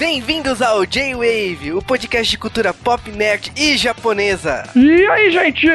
Bem-vindos ao J-Wave, o podcast de cultura pop, nerd e japonesa. E aí, gente?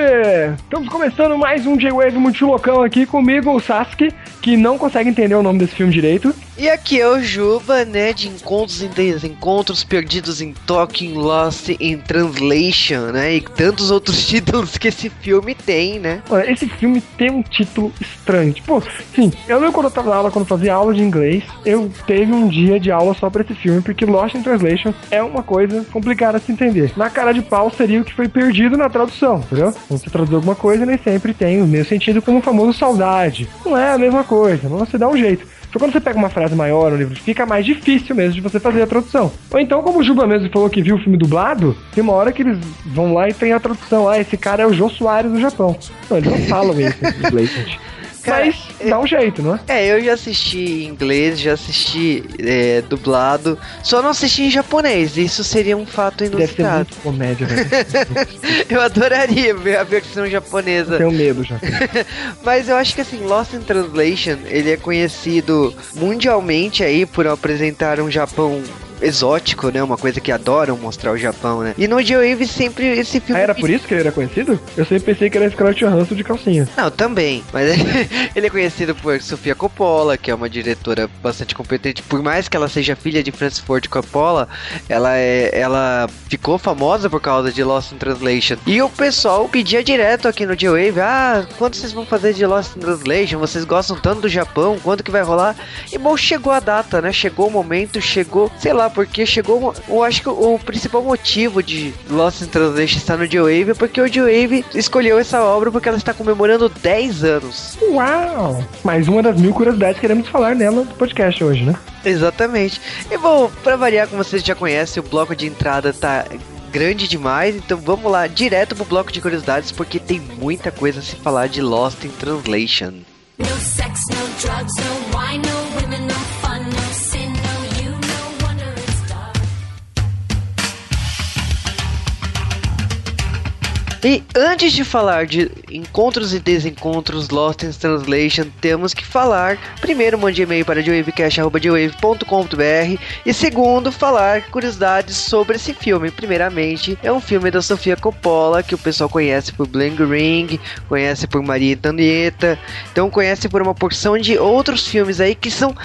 Estamos começando mais um J-Wave muito loucão aqui comigo, o Sasuke, que não consegue entender o nome desse filme direito. E aqui é o Juba, né, de encontros em desencontros, perdidos em Talking, Lost in Translation, né, e tantos outros títulos que esse filme tem, né. Olha, esse filme tem um título estranho. Tipo, sim, eu lembro quando eu tava na aula, quando eu fazia aula de inglês, eu teve um dia de aula só pra esse filme, porque Lost in Translation é uma coisa complicada de se entender. Na cara de pau seria o que foi perdido na tradução, entendeu? Quando você traduz alguma coisa, nem sempre tem o mesmo sentido como o famoso saudade. Não é a mesma coisa, mas você dá um jeito. Só quando você pega uma frase maior no livro, fica mais difícil mesmo de você fazer a tradução. Ou então, como o Juba mesmo falou que viu o filme dublado, tem uma hora que eles vão lá e tem a tradução. Ah, esse cara é o Jô Soares do Japão. Não, eles não falam isso em inglês, gente. Cara, Mas dá um jeito, não é? É, eu já assisti em inglês, já assisti é, dublado, só não assisti em japonês, isso seria um fato Deve ser inusitado. muito comédia, velho. Eu adoraria ver a versão japonesa. Tenho medo já. Mas eu acho que assim, Lost in Translation, ele é conhecido mundialmente aí por apresentar um Japão exótico, né? Uma coisa que adoram mostrar o Japão, né? E no J-Wave sempre esse filme... Ah, era por isso que ele era conhecido? Eu sempre pensei que era Scarlett Johansson de calcinha. Não, também. Mas ele é conhecido por Sofia Coppola, que é uma diretora bastante competente. Por mais que ela seja filha de Francis Ford Coppola, ela, é, ela ficou famosa por causa de Lost in Translation. E o pessoal pedia direto aqui no J-Wave: Ah, quando vocês vão fazer de Lost in Translation? Vocês gostam tanto do Japão? Quando que vai rolar? E bom, chegou a data, né? Chegou o momento, chegou, sei lá, porque chegou. Eu acho que o, principal motivo de Lost in Translation estar no J-Wave é porque o J-Wave escolheu essa obra porque ela está comemorando 10 anos. Uau! Mais uma das mil curiosidades que queremos falar nela do podcast hoje, né? Exatamente. E bom, pra variar, como vocês já conhecem, o bloco de entrada tá grande demais, então vamos lá direto pro bloco de curiosidades porque tem muita coisa a se falar de Lost in Translation. No sex, no drugs, no wine, no women, no E antes de falar de encontros e desencontros Lost in Translation, temos que falar, primeiro, mande e-mail para jwavecast.jwave.com.br e segundo, falar curiosidades sobre esse filme. Primeiramente, é um filme da Sofia Coppola, que o pessoal conhece por Bling Ring, conhece por Maria Antonieta, então conhece por uma porção de outros filmes aí que são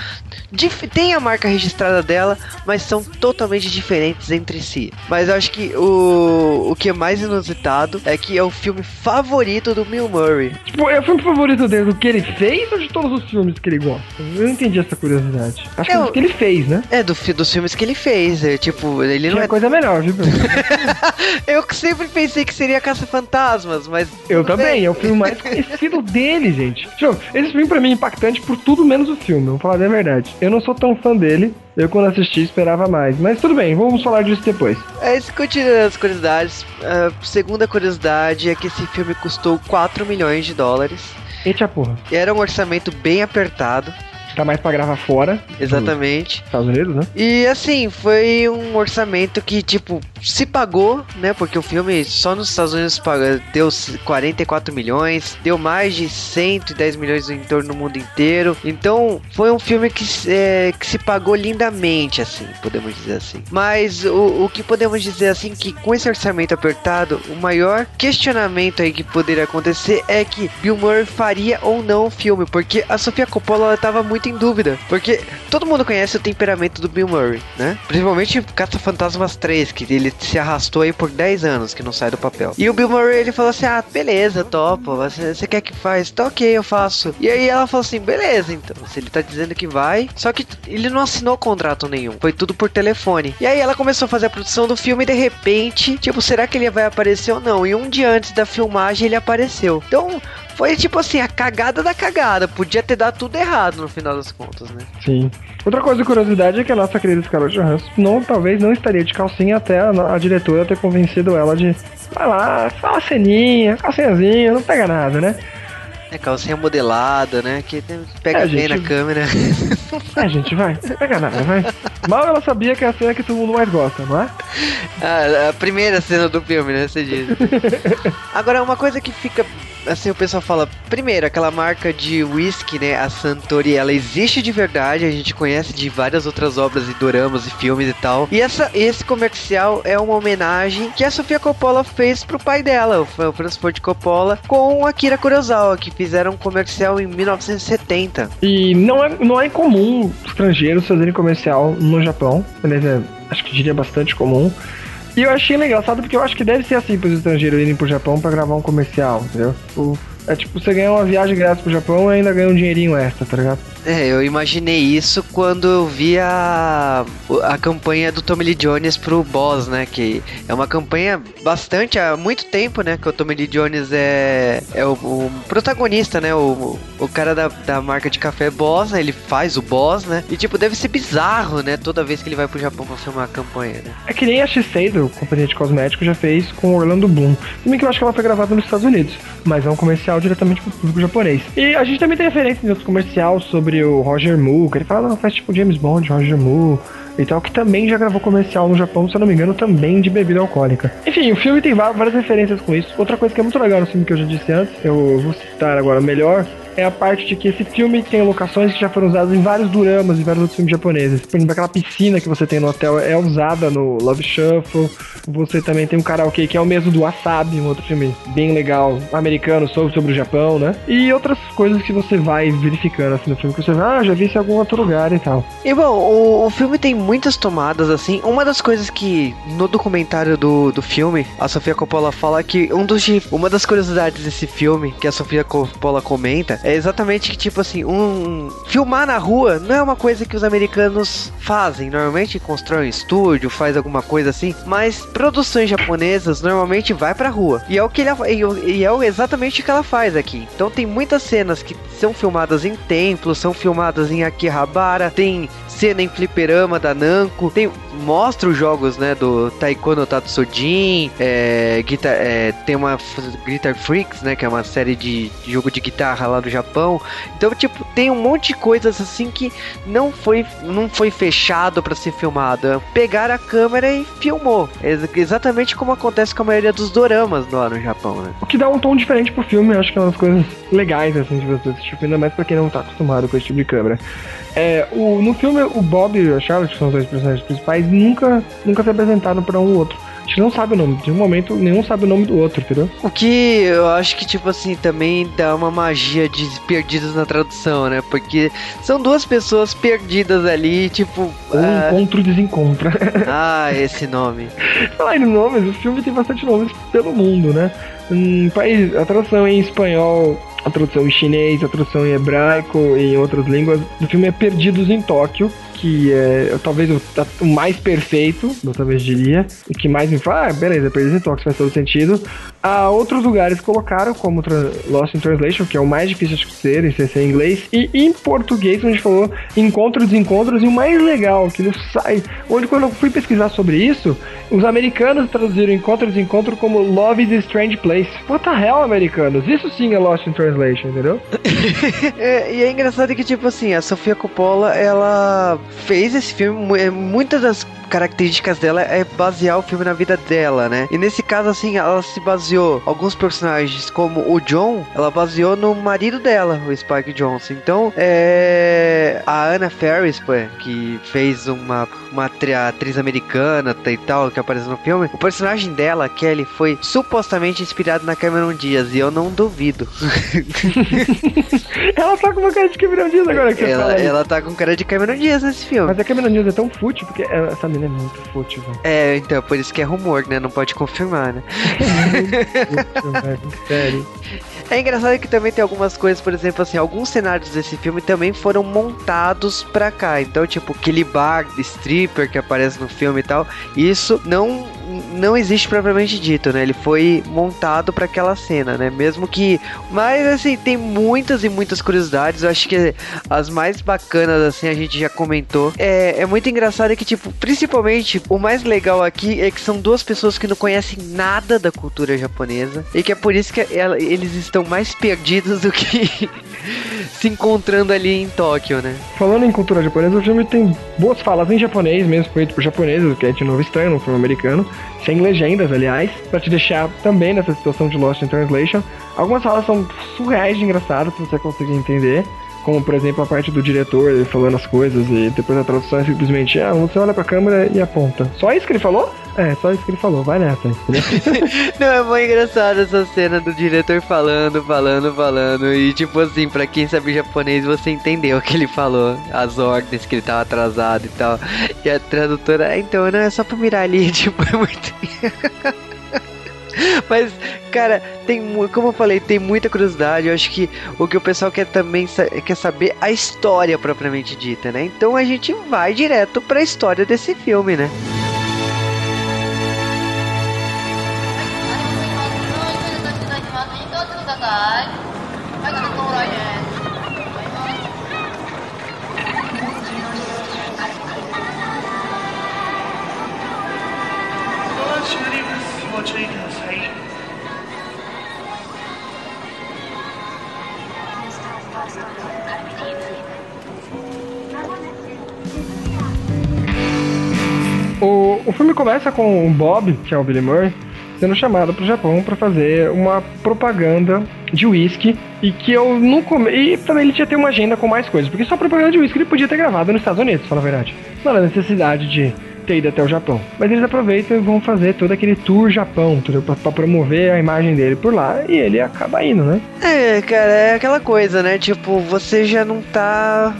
tem a marca registrada dela, mas são totalmente diferentes entre si. Mas eu acho que o, o que é mais inusitado é que é o filme favorito do Bill Murray. Tipo, é o filme favorito dele do que ele fez ou de todos os filmes que ele gosta? Eu não entendi essa curiosidade. Acho que Eu- é dos que ele fez, né? É, do, dos filmes que ele fez. É, tipo, ele não Tinha é. coisa melhor, viu? Eu sempre pensei que seria Caça-Fantasmas, mas. Eu também, bem. é o filme mais conhecido dele, gente. Tipo, esse filme pra mim é impactante por tudo menos o filme, vamos falar a verdade. Eu não sou tão fã dele, eu quando assisti esperava mais. Mas tudo bem, vamos falar disso depois. É, isso continua as curiosidades. A segunda curiosidade é que esse filme custou 4 milhões de dólares. Eita porra, E era um orçamento bem apertado, tá mais pra gravar fora. exatamente. dos Estados Unidos, né? E assim, foi um orçamento que, tipo, se pagou, né? Porque o filme só nos Estados Unidos paga, deu 44 milhões, deu mais de 110 milhões em torno do mundo inteiro. Então, foi um filme que, se- é, que se pagou lindamente, assim, podemos dizer assim. Mas o, o que podemos dizer, assim, que com esse orçamento apertado, o maior questionamento aí que poderia acontecer é que Bill Murray faria ou não o filme, porque a Sofia Coppola ela tava muito em dúvida, porque todo mundo conhece o temperamento do Bill Murray, né? Principalmente Caça-Fantasmas 3, que ele se arrastou aí por 10 anos, que não sai do papel. E o Bill Murray, ele falou assim, ah, beleza, topo, você, você quer que faz? Tá ok, eu faço. E aí ela falou assim, beleza, então, se ele tá dizendo que vai, só que ele não assinou contrato nenhum, foi tudo por telefone. E aí ela começou a fazer a produção do filme e de repente, tipo, será que ele vai aparecer ou não? E um dia antes da filmagem ele apareceu. Então, foi tipo assim, a cagada da cagada. Podia ter dado tudo errado no final das contas, né? Sim. Outra coisa curiosidade é que a nossa querida Scarlett Johansson não, talvez não estaria de calcinha até a, a diretora ter convencido ela de vai lá, fala ceninha, calcinhazinha, não pega nada, né? É calcinha modelada, né? Que pega É, bem gente, na câmera. É, gente, vai, não pega nada, vai. Mal ela sabia que é a cena que todo mundo mais gosta, não é? a, a primeira cena do filme, né? Você diz. Agora, uma coisa que fica assim, o pessoal fala, primeiro, aquela marca de whisky, né, a Santori, ela existe de verdade, a gente conhece de várias outras obras e doramas e filmes e tal. E essa, esse comercial é uma homenagem que a Sofia Coppola fez pro pai dela, o, Francis Ford Coppola, com Akira Kurosawa, que fizeram um comercial em 1970. E não é, não é comum estrangeiros fazerem comercial no Japão. Aliás, é, acho que diria bastante comum. E eu achei engraçado porque eu acho que deve ser assim pros estrangeiros irem pro Japão pra gravar um comercial, entendeu? O- é tipo, você ganha uma viagem grátis pro Japão e ainda ganha um dinheirinho extra, tá ligado? É, eu imaginei isso quando eu vi a, a campanha do Tommy Lee Jones pro Boss, né? Que é uma campanha bastante há muito tempo, né? Que o Tommy Lee Jones é, é o, o protagonista, né? O, o cara da, da marca de café Boss, né? Ele faz o Boss, né? E tipo, deve ser bizarro, né? Toda vez que ele vai pro Japão pra filmar a campanha, né? É que nem a Shiseido, companhia de cosméticos, já fez com Orlando Bloom. Bem que eu acho que ela foi gravada nos Estados Unidos, mas é um comercial diretamente pro público japonês. E a gente também tem referência em outros comercial sobre o Roger Moore, que ele fala, não, faz tipo James Bond, Roger Moore e tal, que também já gravou comercial no Japão, se eu não me engano, também de bebida alcoólica. Enfim, o filme tem várias referências com isso. Outra coisa que é muito legal no filme que eu já disse antes, eu vou citar agora melhor, é a parte de que esse filme tem locações que já foram usadas em vários duramas e vários outros filmes japoneses. Por exemplo, aquela piscina que você tem no hotel é usada no Love Shuffle. Você também tem um karaokê que é o mesmo do Wasabi, um outro filme bem legal, americano, sobre, sobre o Japão, né? E outras coisas que você vai verificando assim no filme, que você vai, ah, já vi isso em algum outro lugar e tal. E bom, o, o filme tem muitas tomadas, assim. Uma das coisas que no documentário do, do filme, a Sofia Coppola fala que um dos, uma das curiosidades desse filme que a Sofia Coppola comenta é exatamente que, tipo assim, um. Filmar na rua não é uma coisa que os americanos fazem. Normalmente constroem um estúdio, faz alguma coisa assim. Mas produções japonesas normalmente vai pra rua. E é o que ele, e é exatamente o que ela faz aqui. Então tem muitas cenas que são filmadas em templos, são filmadas em Akihabara, tem cena em fliperama da Namco, tem mostra os jogos, né, do Taiko no Tatsujin, é, guitar, é, tem uma Guitar Freaks, né, que é uma série de, jogo de guitarra lá do Japão. Então, tipo, tem um monte de coisas assim que não foi não foi fechado pra ser filmado. Pegaram a câmera e filmou. Ex- exatamente como acontece com a maioria dos doramas lá no Japão, né? O que dá um tom diferente pro filme, acho que é uma das coisas legais, assim, de você assistir, ainda mais pra quem não tá acostumado com esse tipo de câmera. É, o, no filme, o Bob e a Charlotte, que são os dois personagens principais, nunca, nunca se apresentaram pra um outro. A gente não sabe o nome, de um momento nenhum sabe o nome do outro, entendeu? O que eu acho que, tipo assim, também dá uma magia de perdidos na tradução, né? Porque são duas pessoas perdidas ali, tipo. Ou ah, encontro desencontra. ah, esse nome. Falar em nomes, o filme tem bastante nomes pelo mundo, né? Um país, a tradução em espanhol, a tradução em chinês, a tradução em hebraico e em outras línguas. Do filme é Perdidos em Tóquio, que é talvez o, o mais perfeito, eu talvez diria, o que mais me fala, ah, beleza, Perdidos em Tóquio faz todo sentido. Há outros lugares colocaram, como Lost in Translation, que é o mais difícil de ser, em ser em inglês, e em português, onde falou encontros, desencontros, e o mais legal, que no site, onde quando eu fui pesquisar sobre isso, os americanos traduziram encontro e desencontro como Love is a Strange Place. What the hell, americanos? Isso sim é Lost in Translation, entendeu? É, e é engraçado que, tipo assim, a Sofia Coppola, ela fez esse filme, é, muitas das características dela é basear o filme na vida dela, né? E nesse caso, assim, ela se baseou, alguns personagens, como o John, ela baseou no marido dela, o Spike Johnson. Então, é... A Anna Ferris, pô, que fez uma, uma atri- atriz americana e tal, que aparece no filme, o personagem dela, Kelly, foi supostamente inspirado na Cameron Diaz, e eu não duvido. ela tá com uma cara de Cameron Diaz agora que Ela, ela tá com cara de Cameron Diaz nesse filme. Mas a Cameron Diaz é tão fútil, porque essa menina é muito fútil, velho. É, então, por isso que é rumor, né? Não pode confirmar, né? Fútil, velho, Sério. É engraçado que também tem algumas coisas, por exemplo, assim, alguns cenários desse filme também foram montados pra cá. Então, tipo, aquele bar stripper que aparece no filme e tal, isso não não existe propriamente dito, né? Ele foi montado pra aquela cena, né? Mesmo que, mas assim, tem muitas e muitas curiosidades. Eu acho que as mais bacanas assim a gente já comentou. É, é muito engraçado que tipo, principalmente o mais legal aqui é que são duas pessoas que não conhecem nada da cultura japonesa e que é por isso que ela- eles estão mais perdidos do que se encontrando ali em Tóquio, né? Falando em cultura japonesa, o filme tem boas falas em japonês mesmo, feito por japoneses, que é de novo estranho no filme americano, sem legendas, aliás, pra te deixar também nessa situação de Lost in Translation. Algumas falas são surreais de engraçadas, se você conseguir entender. Como, por exemplo, a parte do diretor falando as coisas e depois a tradução é simplesmente, ah, você olha pra câmera e aponta. Só isso que ele falou? É, só isso que ele falou, vai nessa. Não, é muito engraçado essa cena do diretor falando, falando, falando. E tipo assim, pra quem sabe japonês, você entendeu o que ele falou. As ordens, que ele tava atrasado e tal. E a tradutora, "Ah, então, não é só pra mirar ali, tipo, é muito. Mas, cara, tem como eu falei, tem muita curiosidade. Eu acho que o que o pessoal quer também quer saber a história propriamente dita, né? Então a gente vai direto pra história desse filme, né? right. O, o filme começa com o Bob, que é o Billy Murray, sendo chamado para o Japão para fazer uma propaganda de uísque e que eu não come... E também ele tinha ter uma agenda com mais coisas, porque só propaganda de uísque ele podia ter gravado nos Estados Unidos, fala a verdade. Não era necessidade de ter ido até o Japão. Mas eles aproveitam e vão fazer todo aquele tour Japão, pra promover a imagem dele por lá e ele acaba indo, né? É, cara, é aquela coisa, né? Tipo, você já não tá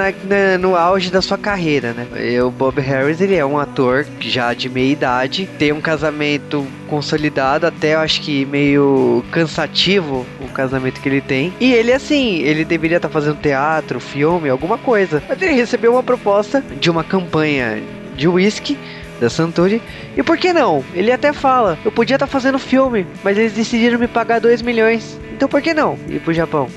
na- na- no auge da sua carreira, né? O Bob Harris, ele é um ator já de meia idade, tem um casamento consolidado, até eu acho que meio cansativo o casamento que ele tem. E ele, assim, ele deveria estar fazendo teatro, filme, alguma coisa. Mas ele recebeu uma proposta de uma campanha de whisky da Suntory. E por que não? Ele até fala, eu podia estar fazendo filme, mas eles decidiram me pagar 2 milhões. Então por que não ir pro Japão?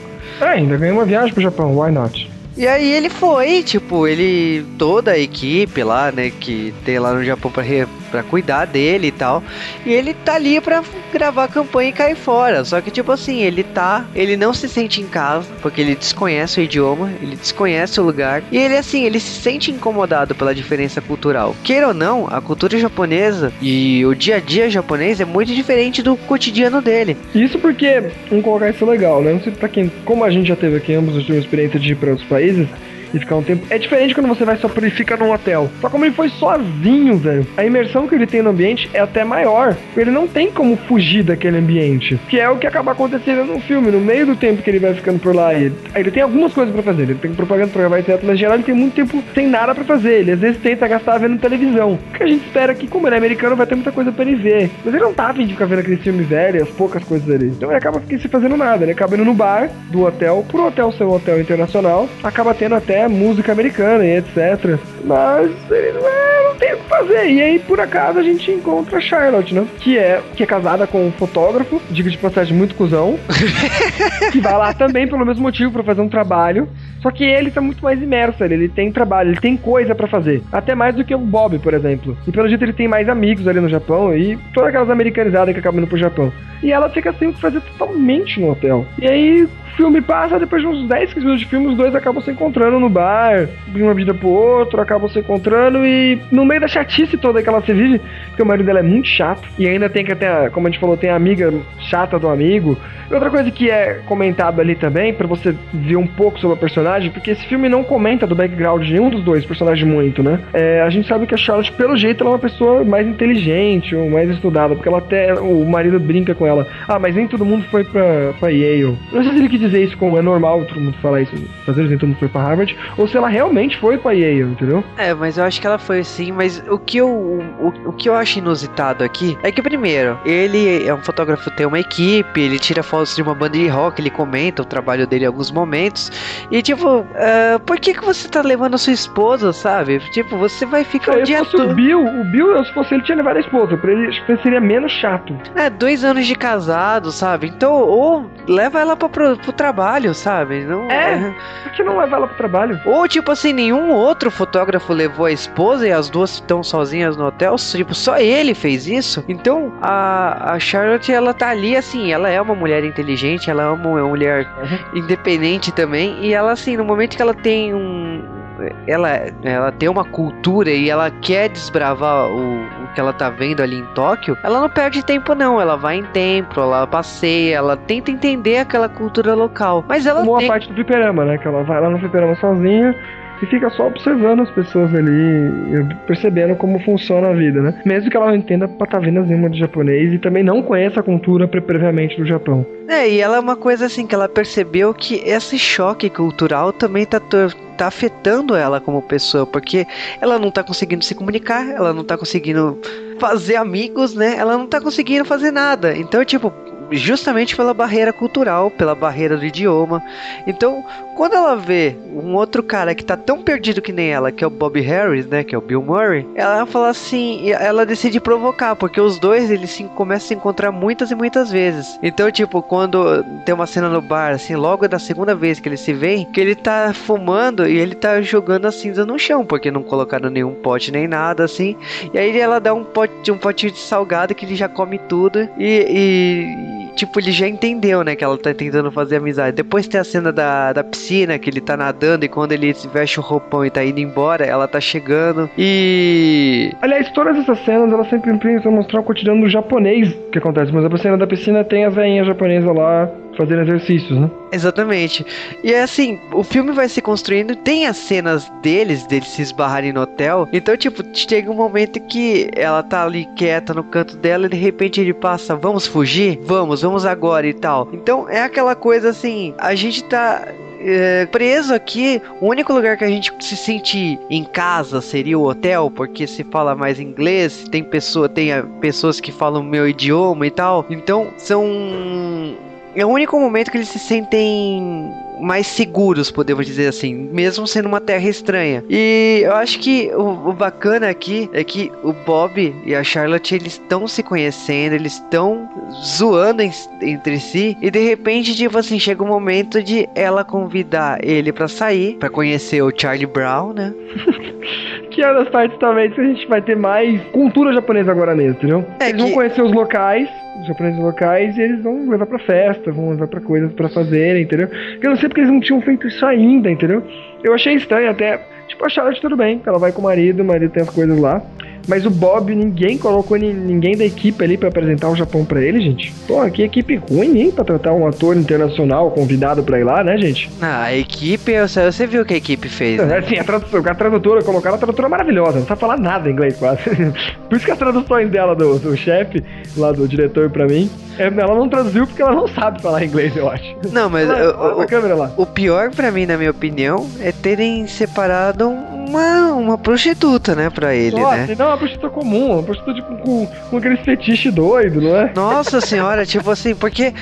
É, ainda ganhou uma viagem pro Japão, why not? E aí ele foi, tipo, ele. toda a equipe lá, né, que tem lá no Japão pra, pra cuidar dele e tal. E ele tá ali pra gravar a campanha e cair fora. Só que, tipo assim, ele tá. Ele não se sente em casa, porque ele desconhece o idioma, ele desconhece o lugar. E ele, assim, ele se sente incomodado pela diferença cultural. Queira ou não, a cultura japonesa e o dia a dia japonês é muito diferente do cotidiano dele. Isso porque, vamos colocar isso legal, né? Não sei pra quem, como a gente já teve aqui, ambos tivemos experiência de ir pra outros países e ficar um tempo. É diferente quando você vai só e fica num hotel. Só como ele foi sozinho, velho, a imersão que ele tem no ambiente é até maior. Ele não tem como fugir daquele ambiente. Que é o que acaba acontecendo no filme. No meio do tempo que ele vai ficando por lá, ele, ele tem algumas coisas pra fazer. Ele tem propaganda pra gravar, etc. Mas geral ele tem muito tempo sem nada pra fazer. Ele às vezes tenta gastar vendo televisão. Porque a gente espera que, como ele é americano, vai ter muita coisa pra ele ver. Mas ele não tá afim de ficar vendo aquele filme velho, as poucas coisas ali. Então ele acaba sem fazendo nada. Ele acaba indo no bar do hotel, por hotel ser um hotel internacional, acaba tendo até música americana e etc. Mas ele não, é, não tem o que fazer. E aí, por acaso, a gente encontra a Charlotte, né? Que é, que é casada com um fotógrafo, diga de passagem, muito cuzão. que vai lá também pelo mesmo motivo, pra fazer um trabalho. Só que ele tá muito mais imerso, ele, ele tem trabalho, ele tem coisa pra fazer. Até mais do que o Bob, por exemplo. E pelo jeito ele tem mais amigos ali no Japão e todas aquelas americanizadas que acabam indo pro Japão. E ela fica sem o que fazer totalmente no hotel. E aí o filme passa, depois de uns 10, 15 minutos de filme, os dois acabam se encontrando no bar, de uma vida pro outro, acabam se encontrando e no meio da chatice toda que ela se vive, porque o marido dela é muito chato, e ainda tem que até, como a gente falou, tem a amiga chata do amigo. E outra coisa que é comentado ali também, pra você ver um pouco sobre a personagem, porque esse filme não comenta do background de nenhum dos dois personagens muito, né? É, a gente sabe que a Charlotte, pelo jeito, ela é uma pessoa mais inteligente, ou mais estudada, porque ela até, o marido brinca com ela, ah, mas nem todo mundo foi pra, pra Yale. Não sei se ele quis dizer isso como é normal todo mundo falar isso, fazer nem todo mundo foi pra Harvard, ou se ela realmente foi pra Yale, entendeu? É, mas eu acho que ela foi assim, mas o que eu, o, o que eu acho inusitado aqui é que, primeiro, ele é um fotógrafo, tem uma equipe, ele tira fotos de uma banda de rock, ele comenta o trabalho dele em alguns momentos, e tipo tipo, ah, por que que você tá levando a sua esposa, sabe? Tipo, você vai ficar o dia fosse o todo. Bill, o Bill, se fosse ele, tinha levado a esposa. Pra ele, acho que seria menos chato. É, dois anos de casado, sabe? Então, ou leva ela pra, pro, pro trabalho, sabe? Não, É. Por que não levar ela pro trabalho? Ou, tipo assim, nenhum outro fotógrafo levou a esposa e as duas estão sozinhas no hotel. Tipo, só ele fez isso. Então, a, a Charlotte, ela tá ali, assim, ela é uma mulher inteligente, ela é uma mulher independente também. E ela, assim, no momento que ela tem um. Ela, ela tem uma cultura e ela quer desbravar o, o que ela tá vendo ali em Tóquio, ela não perde tempo, não. Ela vai em templo, ela passeia, ela tenta entender aquela cultura local. Mas ela Como a tem. parte do fliperama, né? Que ela vai lá no fliperama sozinha e fica só observando as pessoas ali percebendo como funciona a vida, né? Mesmo que ela não entenda patavinas nenhuma de japonês e também não conheça a cultura pre- previamente do Japão. É, e ela é uma coisa assim que ela percebeu que esse choque cultural também tá, tá afetando ela como pessoa, porque ela não tá conseguindo se comunicar, ela não tá conseguindo fazer amigos, né? Ela não tá conseguindo fazer nada. Então, tipo, justamente pela barreira cultural, pela barreira do idioma. Então, quando ela vê um outro cara que tá tão perdido que nem ela, que é o Bob Harris, né, que é o Bill Murray, ela fala assim, ela decide provocar, porque os dois eles se, começam a se encontrar muitas e muitas vezes. Então, tipo, quando tem uma cena no bar, assim, logo da segunda vez que eles se veem, que ele tá fumando e ele tá jogando a cinza no chão, porque não colocaram nenhum pote nem nada, assim. E aí ela dá um pote, um potinho de salgado que ele já come tudo e, e, tipo, ele já entendeu, né, que ela tá tentando fazer amizade. Depois tem a cena da, da piscina, que ele tá nadando e quando ele se veste o roupão e tá indo embora, ela tá chegando e... Aliás, todas essas cenas, elas sempre precisam mostrar o cotidiano do japonês que acontece. Mas a cena da piscina tem a veinha japonesa lá fazendo exercícios, né? Exatamente. E é assim, o filme vai se construindo, tem as cenas deles, deles se esbarrarem no hotel. Então, tipo, chega um momento que ela tá ali quieta no canto dela e de repente ele passa, vamos fugir? Vamos, vamos agora e tal. Então é aquela coisa assim, a gente tá. é, preso aqui, o único lugar que a gente se sente em casa seria o hotel, porque se fala mais inglês, tem pessoa, tem pessoas que falam meu idioma e tal. Então são é o único momento que eles se sentem mais seguros, podemos dizer assim, mesmo sendo uma terra estranha. E eu acho que o, o bacana aqui é que o Bob e a Charlotte eles estão se conhecendo, eles estão zoando em- entre si e de repente, tipo assim, chega o momento de ela convidar ele pra sair, pra conhecer o Charlie Brown, né? Que é uma das partes também que a gente vai ter mais cultura japonesa agora mesmo, entendeu? É eles vão que- conhecer os locais, os japoneses locais, e eles vão levar pra festa, vão levar pra coisas pra fazerem, entendeu? Eu não sei porque eles não tinham feito isso ainda, entendeu? Eu achei estranho até. Tipo, a Charlotte tudo bem, ela vai com o marido, o marido tem as coisas lá. Mas o Bob, ninguém colocou ni- ninguém da equipe ali pra apresentar o Japão pra ele, gente. Pô, que equipe ruim, hein? Pra tratar um ator internacional convidado pra ir lá, né, gente? Ah, a equipe, você você viu o que a equipe fez, né? Assim, a, tradução, a tradutora, colocaram a tradutora maravilhosa, não sabe falar nada em inglês quase. Por isso que as traduções dela, do, do chefe, lá do diretor pra mim, é, ela não traduziu porque ela não sabe falar inglês, eu acho. Não, mas a câmera lá. O pior pra mim, na minha opinião, é terem separado uma, uma prostituta, né, pra ele, Nossa, né? não uma prostituta comum, uma prostituta tipo, com, com aquele fetiche doido, não é? Nossa senhora, tipo assim, porque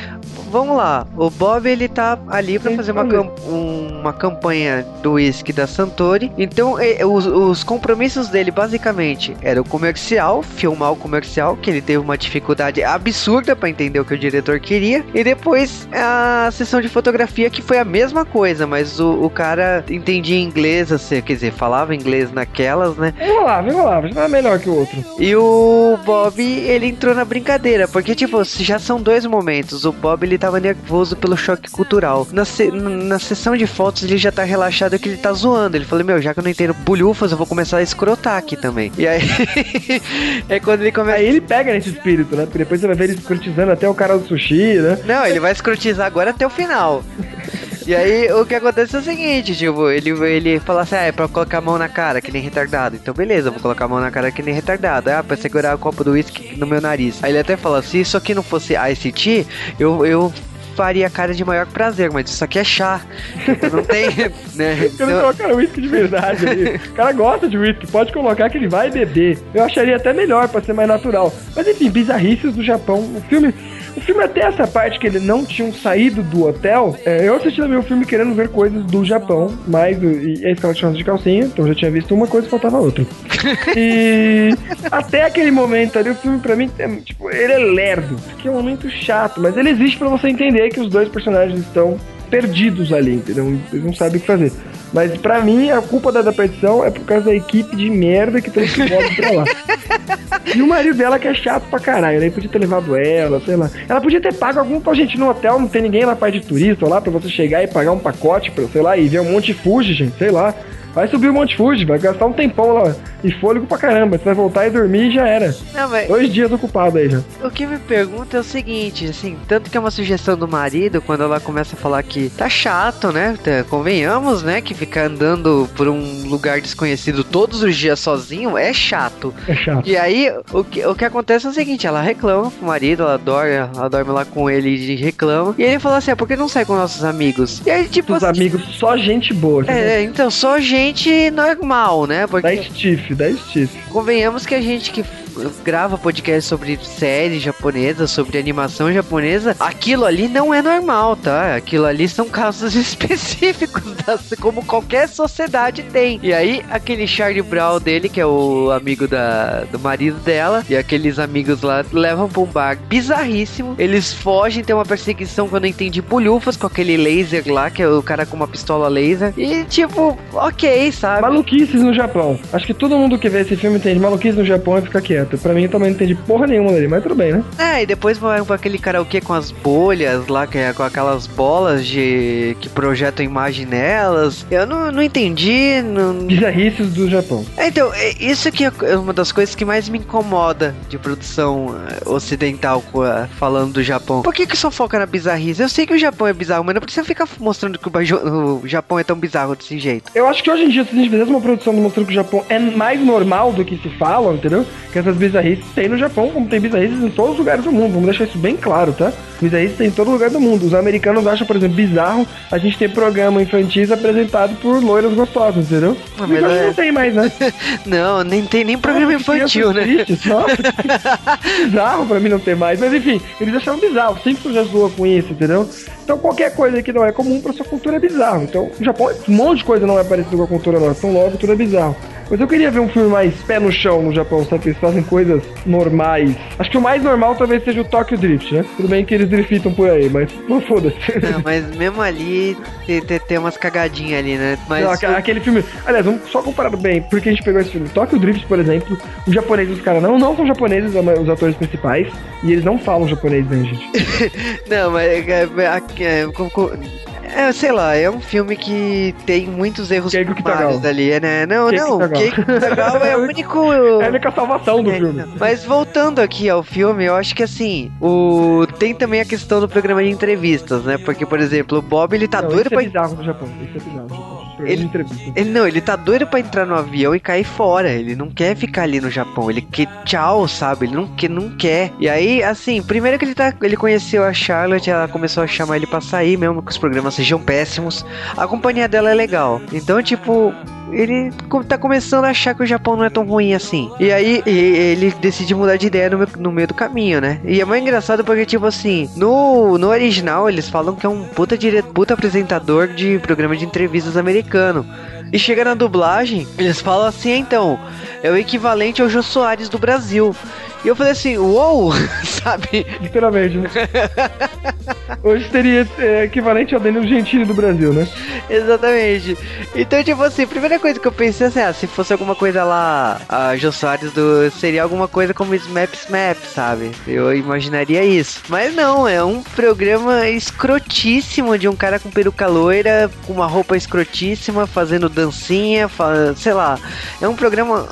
vamos lá, o Bob ele tá ali pra Sim, fazer uma, um- uma campanha do whisky da Santori. Então, e- os, os compromissos dele basicamente era o comercial, filmar o comercial, que ele teve uma dificuldade absurda pra entender o que o diretor queria, e depois a sessão de fotografia que foi a mesma coisa, mas o, o cara entendia inglês, assim, quer dizer, falava inglês naquelas, né? Vamos lá, melhor que o outro. E o Bob, ele entrou na brincadeira, porque, tipo, já são dois momentos. O Bob, ele tava nervoso pelo choque cultural. Na, se- na sessão de fotos, ele já tá relaxado que ele tá zoando. Ele falou, meu, já que eu não entendo bulhufas, eu vou começar a escrotar aqui também. E aí, é quando ele começa... Aí ele pega nesse espírito, né? Porque depois você vai ver ele escrotizando até o cara do sushi, né? Não, ele vai escrotizar agora até o final. E aí, o que acontece é o seguinte, tipo, ele, ele fala assim, ah, é pra colocar a mão na cara, que nem retardado. Então, beleza, eu vou colocar a mão na cara que nem retardado. Ah, pra segurar o copo do uísque no meu nariz. Aí ele até fala, se isso aqui não fosse Ice Tea, eu, eu faria cara de maior prazer, mas isso aqui é chá. Tipo, não tem, né? Então, colocaram uísque de verdade ali. O cara gosta de uísque, pode colocar que ele vai beber. Eu acharia até melhor pra ser mais natural. Mas enfim, bizarrices do Japão. O filme. O filme até essa parte que eles não tinham saído do hotel, é, eu assisti também o filme querendo ver coisas do Japão, mas e a escala de de calcinha, então eu já tinha visto uma coisa e faltava outra. E até aquele momento ali, o filme pra mim, é, tipo, ele é lerdo, que é um momento chato, mas ele existe pra você entender que os dois personagens estão perdidos ali, entendeu? Eles não sabem o que fazer. Mas pra mim, a culpa da, da perdição é por causa da equipe de merda que trouxe o Bob pra lá. E o marido dela que é chato pra caralho, né? Podia ter levado ela, sei lá. Ela podia ter pago algum pra gente no hotel, não tem ninguém lá parte de turista lá, pra você chegar e pagar um pacote pra, sei lá, e ver um monte de Fuji, gente, sei lá. Vai subir o Monte Fuji, vai gastar um tempão lá e fôlego pra caramba. Você vai voltar e dormir e já era. Não, mas Dois dias ocupado aí já. o que me pergunta é o seguinte, assim, tanto que é uma sugestão do marido, quando ela começa a falar que tá chato, né? Tá- Convenhamos, né? Que ficar andando por um lugar desconhecido todos os dias sozinho é chato. É chato. E aí, o que, o que acontece é o seguinte, ela reclama pro marido, ela dorme, ela dorme lá com ele e reclama. E ele fala assim, ah, por que não sai com nossos amigos? E aí, tipo Os assim, amigos, só gente boa. entendeu? é, então, só gente normal, né? Da Porque Stiff, da Stiff. convenhamos que a gente que grava podcast sobre séries japonesas, sobre animação japonesa, aquilo ali não é normal, tá? Aquilo ali são casos específicos, das- como qualquer sociedade tem. E aí, aquele Charlie Brown dele, que é o amigo da, do marido dela, e aqueles amigos lá levam pra um bar bizarríssimo. Eles fogem, tem uma perseguição que eu não entendi bolhufas com aquele laser lá, que é o cara com uma pistola laser. E tipo, ok, sabe? Maluquices no Japão. Acho que todo mundo que vê esse filme entende maluquices no Japão e fica quieto. Pra mim eu também não entendi porra nenhuma dele, mas tudo bem, né? É, e depois vai pra aquele karaokê com as bolhas lá, que é com aquelas bolas de que projetam imagem nelas. Eu não, não entendi. Não... Bizarrices do Japão. É, Então, é- isso que é uma das coisas que mais me incomoda de produção eh, ocidental falando do Japão. Por que que só foca na bizarrice? Eu sei que o Japão é bizarro, mas não precisa ficar mostrando que o, Japão é tão bizarro desse jeito. Eu acho que hoje em dia, se a gente fizesse uma produção mostrando que o Japão é mais normal do que se fala, entendeu? Que essas bizarrices tem no Japão, como tem bizarrices em todos os lugares do mundo. Vamos deixar isso bem claro, tá? Bizarrices tem em todo lugar do mundo. Os americanos acham, por exemplo, bizarro a gente ter programa infantis apresentado por loiras gostosas, entendeu? Ah, Mas mas hoje é- não tem mais, né? Não, nem tem nem programa infantil, né? Tristes, bizarro pra mim não ter mais. Mas enfim, eles acharam bizarro. Sempre já zoa com isso, entendeu? Então qualquer coisa que não é comum pra sua cultura é bizarro. Então, no Japão, um monte de coisa não é parecido com a cultura nossa. Então logo tudo é bizarro. Mas eu queria ver um filme mais pé no chão no Japão, sabe? Eles fazem coisas normais. Acho que o mais normal talvez seja o Tokyo Drift, né? Tudo bem que eles driftam por aí, mas não foda-se. Não, mas mesmo ali tem, tem, umas cagadinhas ali, né? Mas Não, aque- aquele filme. Aliás, vamos só comparar bem, porque a gente pegou esse filme. Tokyo Drift, por exemplo, os japoneses, os caras não, não são japoneses, os atores principais, e eles não falam japonês, né, gente? Não, mas é, é, é, com- com- é, sei lá, é um filme que tem muitos erros Keiko primários Kitagawa. ali, né? Não, Keiko não, Kitagawa. Keiko Kitagawa é o único... É a única salvação do É, filme. Mas voltando aqui ao filme, eu acho que assim, o tem também a questão do programa de entrevistas, né? Porque, por exemplo, o Bob ele tá não, doido isso pra é bizarro no Japão. Isso é bizarro no Japão. Ele- entrevista. Ele não, ele tá doido pra entrar no avião e cair fora. Ele não quer ficar ali no Japão. Ele quer tchau, sabe? Ele não quer, não quer. E aí, assim, primeiro que ele tá, ele conheceu a Charlotte, ela começou a chamar ele pra sair, mesmo que os programas sejam péssimos. A companhia dela é legal. Então, tipo, ele tá começando a achar que o Japão não é tão ruim assim. E aí, ele decide mudar de ideia no, meio- no meio do caminho, né? E é mais engraçado porque, tipo assim, no, no original eles falam que é um puta, dire... puta apresentador de programa de entrevistas americano. E chega na dublagem, eles falam assim, então, é o equivalente ao Jô Soares do Brasil. E eu falei assim, uou, sabe? Literalmente, né? Hoje seria é, equivalente ao Danilo Gentili do Brasil, né? Exatamente. Então, tipo assim, a primeira coisa que eu pensei assim, ah, se fosse alguma coisa lá, a Jô Soares do. seria alguma coisa como Smap Smap, sabe? Eu imaginaria isso. Mas não, é um programa escrotíssimo de um cara com peruca loira, com uma roupa escrotíssima, fazendo dancinha, fa- sei lá. É um programa.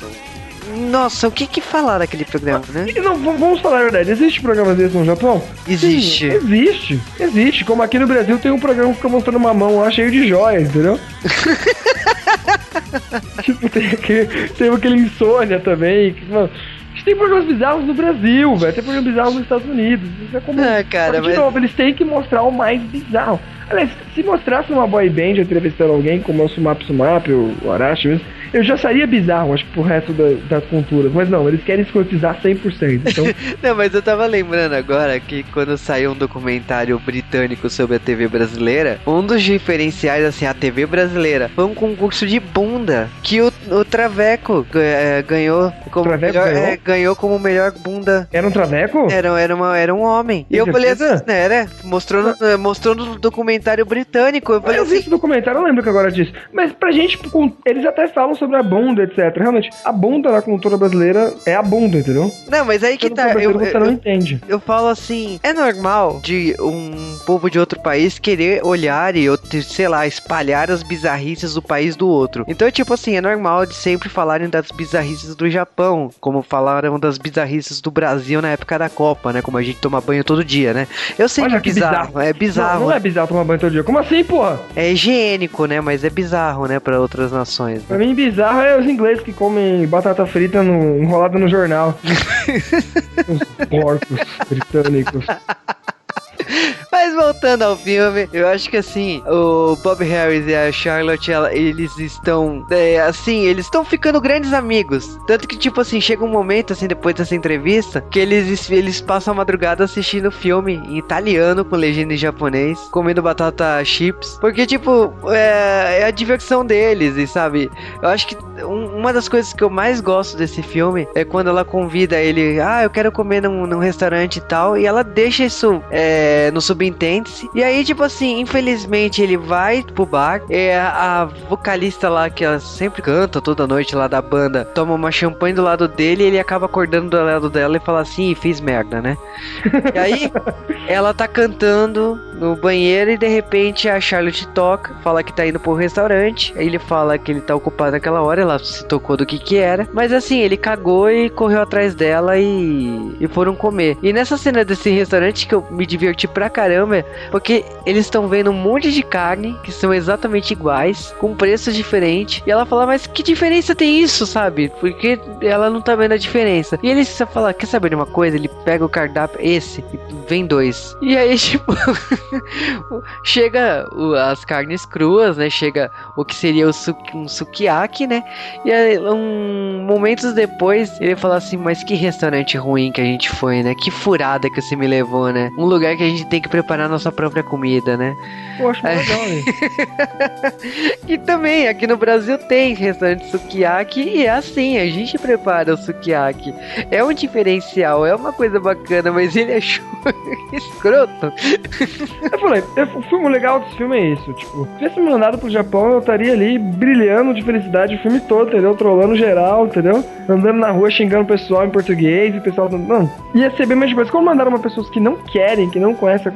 Nossa, o que que falar daquele programa, né? E não, vamos falar a verdade, existe programa desse no Japão? Existe. Sim, existe, existe. Como aqui no Brasil tem um programa que fica mostrando uma mão lá cheio de joias, entendeu? tipo, tem aquele, tem aquele insônia também. Que, mano, a gente tem programas bizarros no Brasil, velho. Tem programas bizarros nos Estados Unidos. Isso é comum. Ah, cara, que, de mas- novo, eles têm que mostrar o mais bizarro. Aliás, se mostrasse uma boy band entrevistando alguém, como é o Sumap Sumap, o Arashi mesmo, Eu já seria bizarro, acho pro resto da- das culturas. Mas não, eles querem escrotizar 100%. Então, Não, mas eu tava lembrando agora que quando saiu um documentário britânico sobre a TV brasileira, um dos diferenciais, assim, a TV brasileira, foi um concurso de bunda que o, o Traveco eh, ganhou como Traveco melhor, ganhou? é, ganhou como melhor bunda. era um traveco? Era, era, uma, era um homem. E eu falei assim, né, era, mostrou no, eh, mostrou no documentário britânico. Eu falei eu vi assim, esse documentário, eu lembro que agora disso. Mas pra gente, eles até falam sobre a bunda, etc. Realmente, a bunda na cultura brasileira é a bunda, entendeu? não, mas aí que Você tá. Eu, você eu, não entende. eu falo assim, é normal de um povo de outro país querer olhar e, sei lá, espalhar as bizarrices do país do outro. Então, tipo assim, é normal de sempre falarem das bizarrices do Japão, como falaram das bizarrices do Brasil na época da Copa, né? Como a gente toma banho todo dia, né? Eu sei Olha que é bizarro, bizarro. é bizarro. Não, não é bizarro tomar banho todo dia. Como assim, porra? É higiênico, né? Mas é bizarro, né? Pra outras nações. Pra Né? mim, bizarro é os ingleses que comem batata frita no, enrolada no jornal. os porcos britânicos. Mas voltando ao filme, eu acho que assim, o Bob Harris e a Charlotte, ela- eles estão, é, assim, eles estão ficando grandes amigos. Tanto que, tipo assim, chega um momento, assim, depois dessa entrevista, que eles, eles passam a madrugada assistindo filme em italiano, com legenda em japonês, comendo batata chips. Porque, tipo, é, é a diversão deles, e sabe? Eu acho que um- uma das coisas que eu mais gosto desse filme é quando ela convida ele, ah, eu quero comer num, num restaurante e tal, e ela deixa isso é, no subentende-se. E aí, tipo assim, infelizmente ele vai pro bar, é a vocalista lá que ela sempre canta toda noite lá da banda, toma uma champanhe do lado dele e ele acaba acordando do lado dela e fala assim, "Ih, fiz merda, né? E aí, ela tá cantando no banheiro e de repente a Charlotte toca, fala que tá indo pro restaurante. Aí ele fala que ele tá ocupado naquela hora, ela se tocou do que que era. Mas assim, ele cagou e correu atrás dela e, e foram comer. E nessa cena desse restaurante que eu me diverti pra caramba, porque eles estão vendo um monte de carne que são exatamente iguais, com preços diferentes. E ela fala, mas que diferença tem isso, sabe? Porque ela não tá vendo a diferença. E ele só fala, quer saber de uma coisa? Ele pega o cardápio, esse, e vem dois. E aí, tipo, chega as carnes cruas, né? Chega o que seria o su um sukiyaki, né? E aí, um, momentos depois, ele fala assim, mas que restaurante ruim que a gente foi, né? Que furada que você me levou, né? Um lugar que a gente tem que preparar nossa própria comida, né? Acho É. legal? E também, aqui no Brasil tem restaurante sukiyaki e é assim, a gente prepara o sukiyaki. É um diferencial, é uma coisa bacana, mas ele achou escroto. Eu falei, o filme legal desse filme é isso. Tipo, se tivesse me mandado pro Japão, eu estaria ali brilhando de felicidade o filme todo, entendeu? Trolando geral, entendeu? Andando na rua xingando o pessoal em português e o pessoal. Não, ia ser bem mais depois. Quando mandaram uma pessoas que não querem, que não conhecem a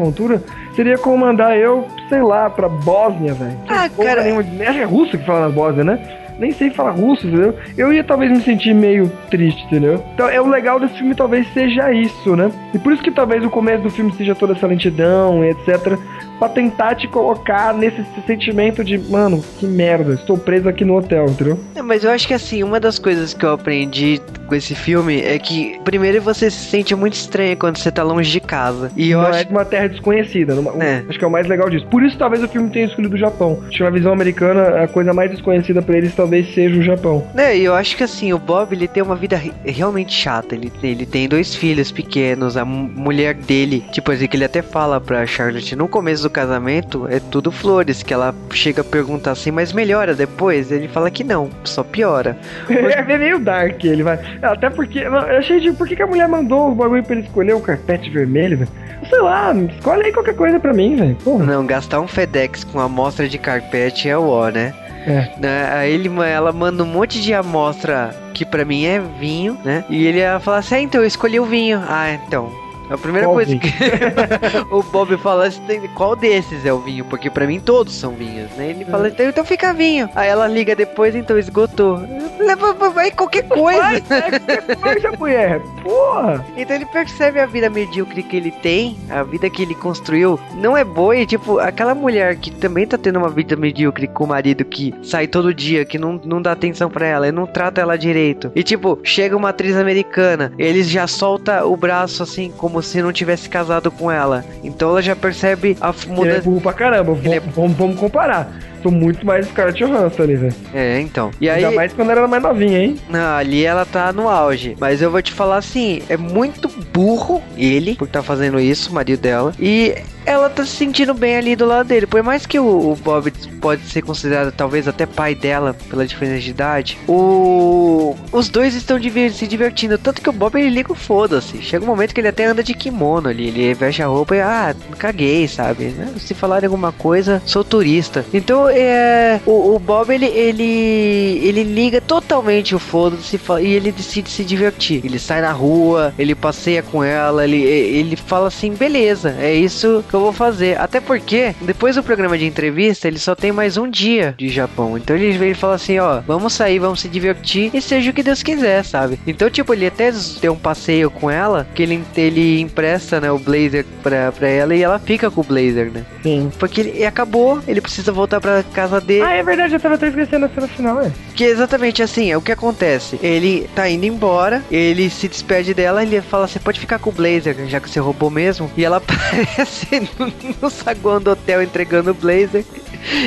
seria como mandar eu, sei lá, pra Bósnia, velho. Ah, cara. nenhuma Acho que é russo que fala na Bósnia, né? Nem sei falar russo, entendeu? Eu ia talvez me sentir meio triste, entendeu? Então é o legal desse filme talvez seja isso, né? E por isso que talvez o começo do filme seja toda essa lentidão e etc. Pra tentar te colocar nesse sentimento de, mano, que merda, estou preso aqui no hotel, entendeu? É, mas eu acho que assim, uma das coisas que eu aprendi com esse filme é que, primeiro, você se sente muito estranho quando você tá longe de casa. E eu não acho é de uma terra desconhecida. numa- É. Acho que é o mais legal disso. Por isso, talvez o filme tenha escolhido o Japão. Que na visão americana, a coisa mais desconhecida pra eles talvez seja o Japão. Né, e eu acho que assim, o Bob ele tem uma vida re- realmente chata. Ele, ele tem dois filhos pequenos, a mu- mulher dele, tipo assim, que ele até fala pra Charlotte no começo do casamento, é tudo flores, que ela chega a perguntar assim, mas melhora depois? Ele fala que não, só piora. É meio dark ele, vai. Até porque. Eu achei de. Por que, que a mulher mandou o bagulho pra ele escolher o carpete vermelho, velho? Sei lá, escolhe aí qualquer coisa pra mim, velho. Não, gastar um FedEx com amostra de carpete é o ó, né? É. Né, Aí ele, ela manda um monte de amostra que pra mim é vinho, né? E ele ela fala assim: ah, então eu escolhi o vinho. Ah, então. A primeira Qual coisa vinho? que o Bob fala assim, qual desses é o vinho? Porque pra mim todos são vinhos, né? Ele fala, então, então fica vinho. Aí ela liga depois, então esgotou. Leva, vai qualquer coisa. Vai, é qualquer coisa, mulher. Porra. Então ele percebe a vida medíocre que ele tem, a vida que ele construiu, não é boa. E tipo, aquela mulher que também tá tendo uma vida medíocre com o marido que sai todo dia, que não, não dá atenção pra ela, e não trata ela direito. E tipo, chega uma atriz americana, eles já solta o braço assim, como se não tivesse casado com ela. Então ela já percebe a f- Ele é mudança. burro pra caramba. É- vamos comparar. Gastou muito mais Scarlett Johansson ali, velho. É, então. E aí, Ainda mais quando ela era mais novinha, hein? não, ali ela tá no auge. Mas eu vou te falar assim, é muito burro ele por tá fazendo isso, o marido dela. E ela tá se sentindo bem ali do lado dele. Por mais que o, o Bob pode ser considerado talvez até pai dela pela diferença de idade, o os dois estão diver- se divertindo. Tanto que o Bob ele liga o foda-se. Chega um momento que ele até anda de kimono ali. Ele veste a roupa e ah, caguei, sabe? Né? Se falarem alguma coisa, sou turista. Então é. O, o Bob ele, ele. ele liga totalmente o foda-se e ele decide se divertir. Ele sai na rua, ele passeia com ela, ele, ele fala assim: beleza, é isso que eu vou fazer. Até porque, depois do programa de entrevista, ele só tem mais um dia de Japão. Então ele, ele fala assim: ó, vamos sair, vamos se divertir e seja o que Deus quiser, sabe? Então, tipo, ele até tem um passeio com ela, que ele, ele empresta, né, o blazer pra, pra ela e ela fica com o blazer, né? Sim. Porque ele e acabou, ele precisa voltar pra casa dele. Ah, é verdade, eu tava até esquecendo a cena final, é. Que exatamente assim, é o que acontece. Ele tá indo embora, ele se despede dela, ele fala: Você pode ficar com o blazer, já que você roubou mesmo. E ela aparece no, no saguão do hotel entregando o blazer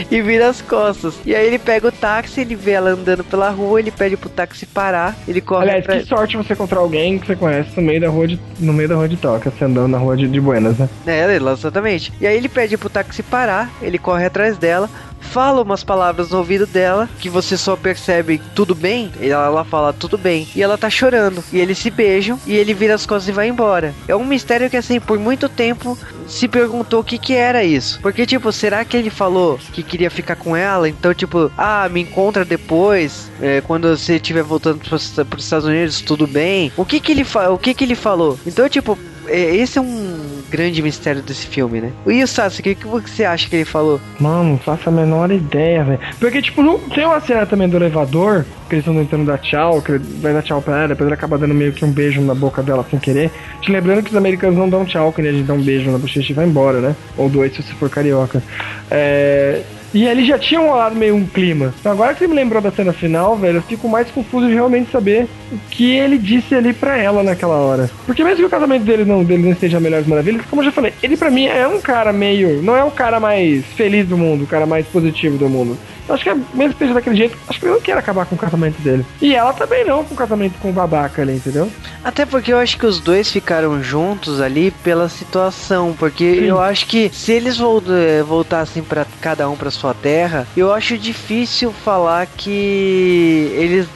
e vira as costas. E aí ele pega o táxi, ele vê ela andando pela rua, ele pede pro táxi parar, ele corre Aliás, pra... que sorte você encontrar alguém que você conhece no meio da rua de, no meio da rua de Tóquio, você andando na rua de, de Buenas, né? É, exatamente. E aí ele pede pro táxi parar, ele corre atrás dela, fala umas palavras no ouvido dela, que você só percebe tudo bem, ela, ela fala tudo bem, e ela tá chorando. E eles se beijam, e ele vira as costas e vai embora. É um mistério que, assim, por muito tempo se perguntou o que que era isso. Porque, tipo, será que ele falou que queria ficar com ela? Então, tipo, ah, me encontra depois, é, quando você estiver voltando pros, pros Estados Unidos, tudo bem? O que que ele, o que que ele falou? Então, tipo, esse é um grande mistério desse filme, né? E o Sasuke, o que você acha que ele falou? Mano, não faço a menor ideia, velho. Porque, tipo, não, tem uma cena também do elevador, que eles estão tentando dar tchau, que ele vai dar tchau pra ela, depois ele acaba dando meio que um beijo na boca dela sem querer. Te lembrando que os americanos não dão tchau, quando gente dá um beijo na bochecha e vai embora, né? Ou dois se você for carioca. É. E ele já tinha rolado meio um clima. Então agora que você me lembrou da cena final, velho, eu fico mais confuso de realmente saber o que ele disse ali pra ela naquela hora. Porque mesmo que o casamento dele não, dele não esteja melhores maravilhas, como eu já falei, ele pra mim é um cara meio. Não é o cara mais feliz do mundo, o cara mais positivo do mundo. Acho que mesmo que esteja daquele jeito, acho que ele não quer acabar com o casamento dele. E ela também não, com o casamento com o babaca ali, entendeu? Até porque eu acho que os dois ficaram juntos ali pela situação, porque eu acho que se eles eh, voltassem para cada um para sua terra, eu acho difícil falar que eles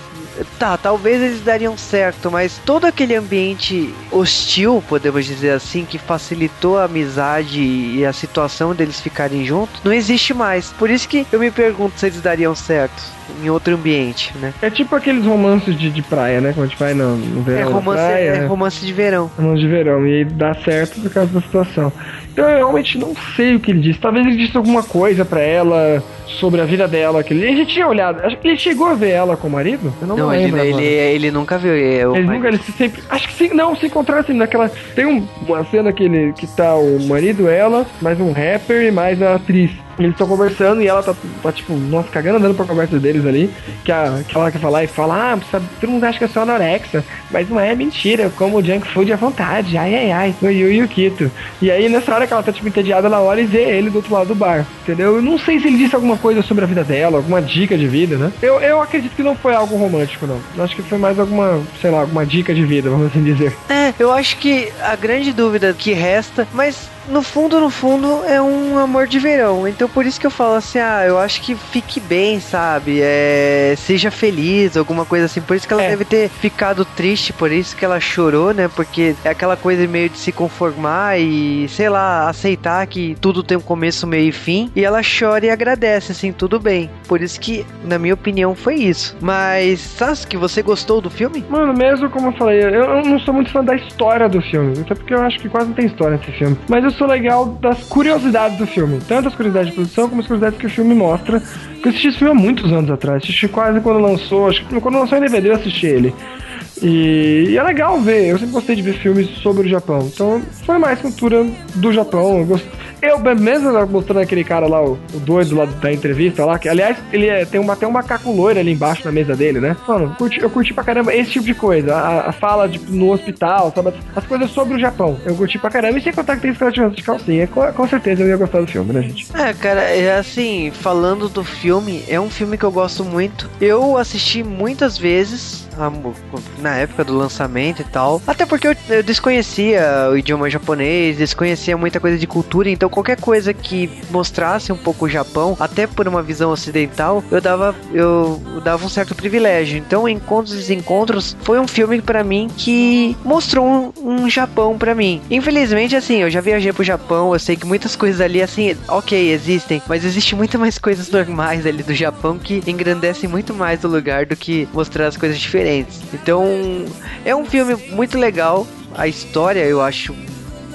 Tá, talvez eles dariam certo, mas todo aquele ambiente hostil, podemos dizer assim, que facilitou a amizade e a situação deles ficarem juntos, não existe mais. Por isso que eu me pergunto se eles dariam certo em outro ambiente, né? É tipo aqueles romances de, de praia, né? Quando a gente vai no, no verão. É romance, praia, é romance de verão. romance de verão. E dá certo por causa da situação. Então eu realmente não sei o que ele disse. Talvez ele disse alguma coisa pra ela sobre a vida dela. Que ele, ele já tinha olhado. Acho que ele chegou a ver ela com o marido? Eu não, Não, ele, lembro. ele, agora. ele nunca viu. é, o Eles pai- nunca, eles se sempre. Acho que sim, não, se encontraram assim, naquela. Tem um- uma cena que, ele, que tá o marido, ela, mais um rapper e mais a atriz. Eles estão conversando e ela tá, tá, tipo, nossa, cagando andando pra conversa deles ali. Que, a, que ela quer falar e fala, ah, sabe, todo mundo acha que eu sou anorexia, mas não é mentira, eu como junk food à vontade, ai ai ai, no Yu Yu Kito. E aí nessa hora que ela tá tipo entediada, ela olha e vê ele do outro lado do bar, entendeu? Eu não sei se ele disse alguma coisa sobre a vida dela, alguma dica de vida, né? Eu, eu acredito que não foi algo romântico, não. Eu acho que foi mais alguma, sei lá, alguma dica de vida, vamos assim dizer. É, eu acho que a grande dúvida que resta, mas no fundo, no fundo, é um amor de verão. Então por isso que eu falo assim, ah, eu acho que fique bem, sabe? É, seja feliz, alguma coisa assim. Por isso que ela É. deve ter ficado triste, por isso que ela chorou, né? Porque é aquela coisa meio de se conformar e, sei lá, aceitar que tudo tem um começo, meio e fim. E ela chora e agradece, assim, tudo bem. Por isso que, na minha opinião, foi isso. Mas, Sasuke, você gostou do filme? Mano, mesmo como eu falei, eu, não sou muito fã da história do filme, até porque eu acho que quase não tem história nesse filme. Mas eu sou legal das curiosidades do filme, tanto as curiosidades de produção como as curiosidades que o filme mostra. Eu assisti esse filme há muitos anos atrás, assisti quase quando lançou, acho que quando lançou em DVD eu assisti ele. E, e é legal ver, eu sempre gostei de ver filmes sobre o Japão. Então foi mais cultura do Japão. Eu gost- Eu, mesmo mostrando aquele cara lá, o, o doido lá da entrevista lá, que aliás, ele é- tem uma, tem um macaco loiro ali embaixo na mesa dele, né? Mano, curti- eu curti pra caramba esse tipo de coisa. A, a fala de, no hospital, sabe? As coisas sobre o Japão. Eu curti pra caramba. E sem contar que tem Johansson de calcinha. Com, com certeza eu ia gostar do filme, né, gente? É, cara, é assim, falando do filme, é um filme que eu gosto muito. Eu assisti muitas vezes. Na época do lançamento e tal. Até porque eu, eu desconhecia o idioma japonês, desconhecia muita coisa de cultura, então qualquer coisa que mostrasse um pouco o Japão, até por uma visão ocidental, eu dava, eu, eu dava um certo privilégio. Então, Encontros e Desencontros foi um filme pra mim que mostrou um, um Japão pra mim. Infelizmente, assim, eu já viajei pro Japão, eu sei que muitas coisas ali, assim, ok, existem, mas existe muito mais coisas normais ali do Japão que engrandecem muito mais o lugar do que mostrar as coisas diferentes. Então, é um filme muito legal. A história eu acho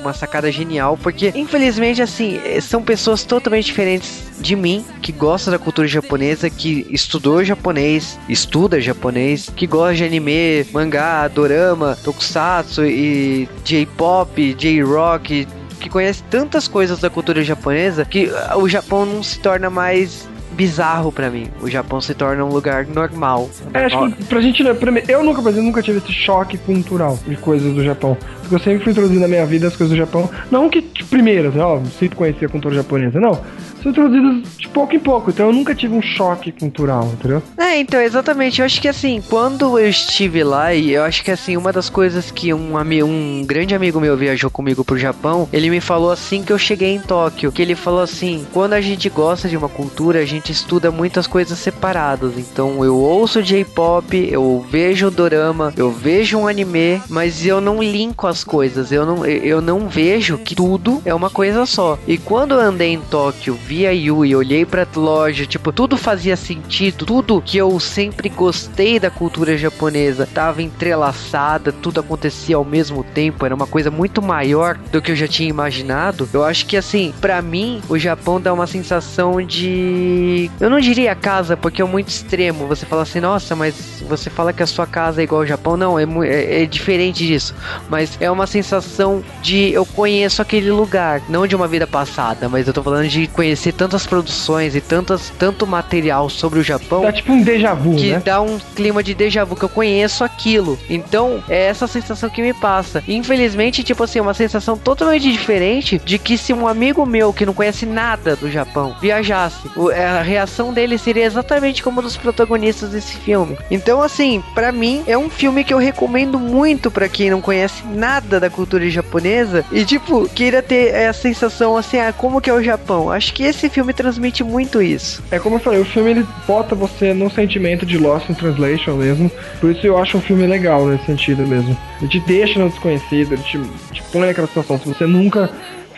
uma sacada genial, porque infelizmente assim, eh, são pessoas totalmente diferentes de mim, que gosta da cultura japonesa, que estudou japonês, estuda japonês, que gosta de anime, mangá, dorama, tokusatsu e J-pop, J-rock, que conhece tantas coisas da cultura japonesa que ah, o Japão não se torna mais bizarro pra mim. O Japão se torna um lugar normal. É, acho que pra gente, né, pra mim- eu nunca, por exemplo, nunca tive esse choque cultural de coisas do Japão. Porque eu sempre fui introduzido na minha vida as coisas do Japão. Não que de primeiras, né, ó, sempre conhecia a cultura japonesa, não. São introduzidas de pouco em pouco. Então eu nunca tive um choque cultural, entendeu? É, então, exatamente. Eu acho que assim, quando eu estive lá, e eu acho que assim, uma das coisas que um, um grande amigo meu viajou comigo pro Japão, ele me falou assim que eu cheguei em Tóquio, que ele falou assim, quando a gente gosta de uma cultura, a gente estuda muitas coisas separadas. Então eu ouço J-pop, eu vejo dorama, eu vejo um anime, mas eu não linko as coisas. Eu não, eu não vejo que tudo é uma coisa só. E quando eu andei em Tóquio, vi a Yui, olhei pra loja, tipo, tudo fazia sentido, tudo que eu sempre gostei da cultura japonesa tava entrelaçada, tudo acontecia ao mesmo tempo, era uma coisa muito maior do que eu já tinha imaginado. Eu acho que assim, pra mim, o Japão dá uma sensação de, eu não diria casa, porque é muito extremo. Você fala assim, nossa, mas você fala que a sua casa é igual ao Japão, não, é, é, é diferente disso. Mas é uma sensação de eu conheço aquele lugar, não de uma vida passada, mas eu tô falando de conhecer tantas produções e tantas, tanto material sobre o Japão Tá tipo um déjà vu, que né? dá um clima de déjà vu, que eu conheço aquilo. Então, é essa sensação que me passa. Infelizmente, tipo assim, é uma sensação totalmente diferente de que se um amigo meu que não conhece nada do Japão viajasse, a reação dele seria exatamente como dos protagonistas desse filme. Então, assim, pra mim, é um filme que eu recomendo muito pra quem não conhece nada da cultura japonesa e, tipo, queira ter a sensação assim, ah, como que é o Japão? Acho que esse filme transmite muito isso. É como eu falei, o filme ele bota você no sentimento de Lost in Translation mesmo. Por isso eu acho um filme legal nesse sentido mesmo. Ele te deixa no desconhecido, ele te, te põe naquela situação. Se você nunca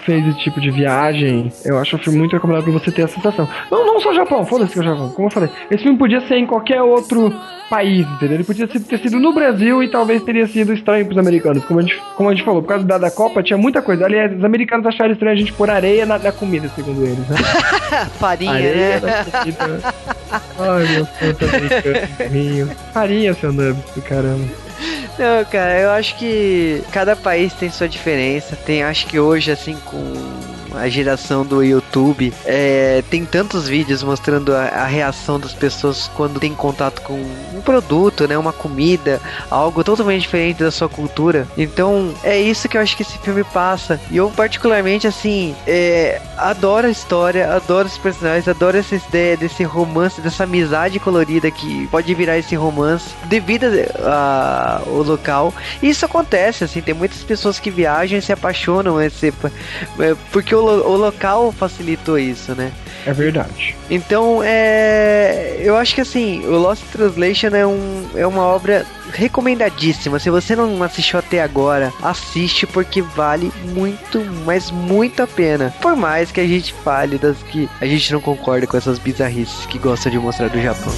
fez esse tipo de viagem, eu acho um filme muito recomendado pra você ter essa sensação. Não, não só o Japão, foda-se que é o Japão. Como eu falei, esse filme podia ser em qualquer outro país, entendeu? Ele podia ter sido no Brasil e talvez teria sido estranho pros americanos. Como a gente, como a gente falou, por causa da, da Copa tinha muita coisa. Aliás, os americanos acharam estranho a gente pôr areia na, na comida, segundo eles, né? Farinha, Areia né? na comida. Ai, meu santo americano. Farinha, seu Nubs, do caramba. Não, cara, eu acho que cada país tem sua diferença. Tem, acho que hoje, assim, com a geração do YouTube, é, tem tantos vídeos mostrando a, a reação das pessoas quando tem contato com um produto, né? Uma comida, algo totalmente diferente da sua cultura. Então, é isso que eu acho que esse filme passa. E eu, particularmente, assim, é, adoro a história, adoro os personagens, adoro essa ideia desse romance, dessa amizade colorida que pode virar esse romance devido ao local. E isso acontece, assim, tem muitas pessoas que viajam e se apaixonam, esse, é, porque o, o local facilitou isso, né? É verdade. Então, é, eu acho que assim, o Lost Translation é, um, é uma obra recomendadíssima. Se você não assistiu até agora, assiste porque vale muito, mas muito a pena. Por mais que a gente fale das que a gente não concorda com essas bizarrices que gostam de mostrar do Japão.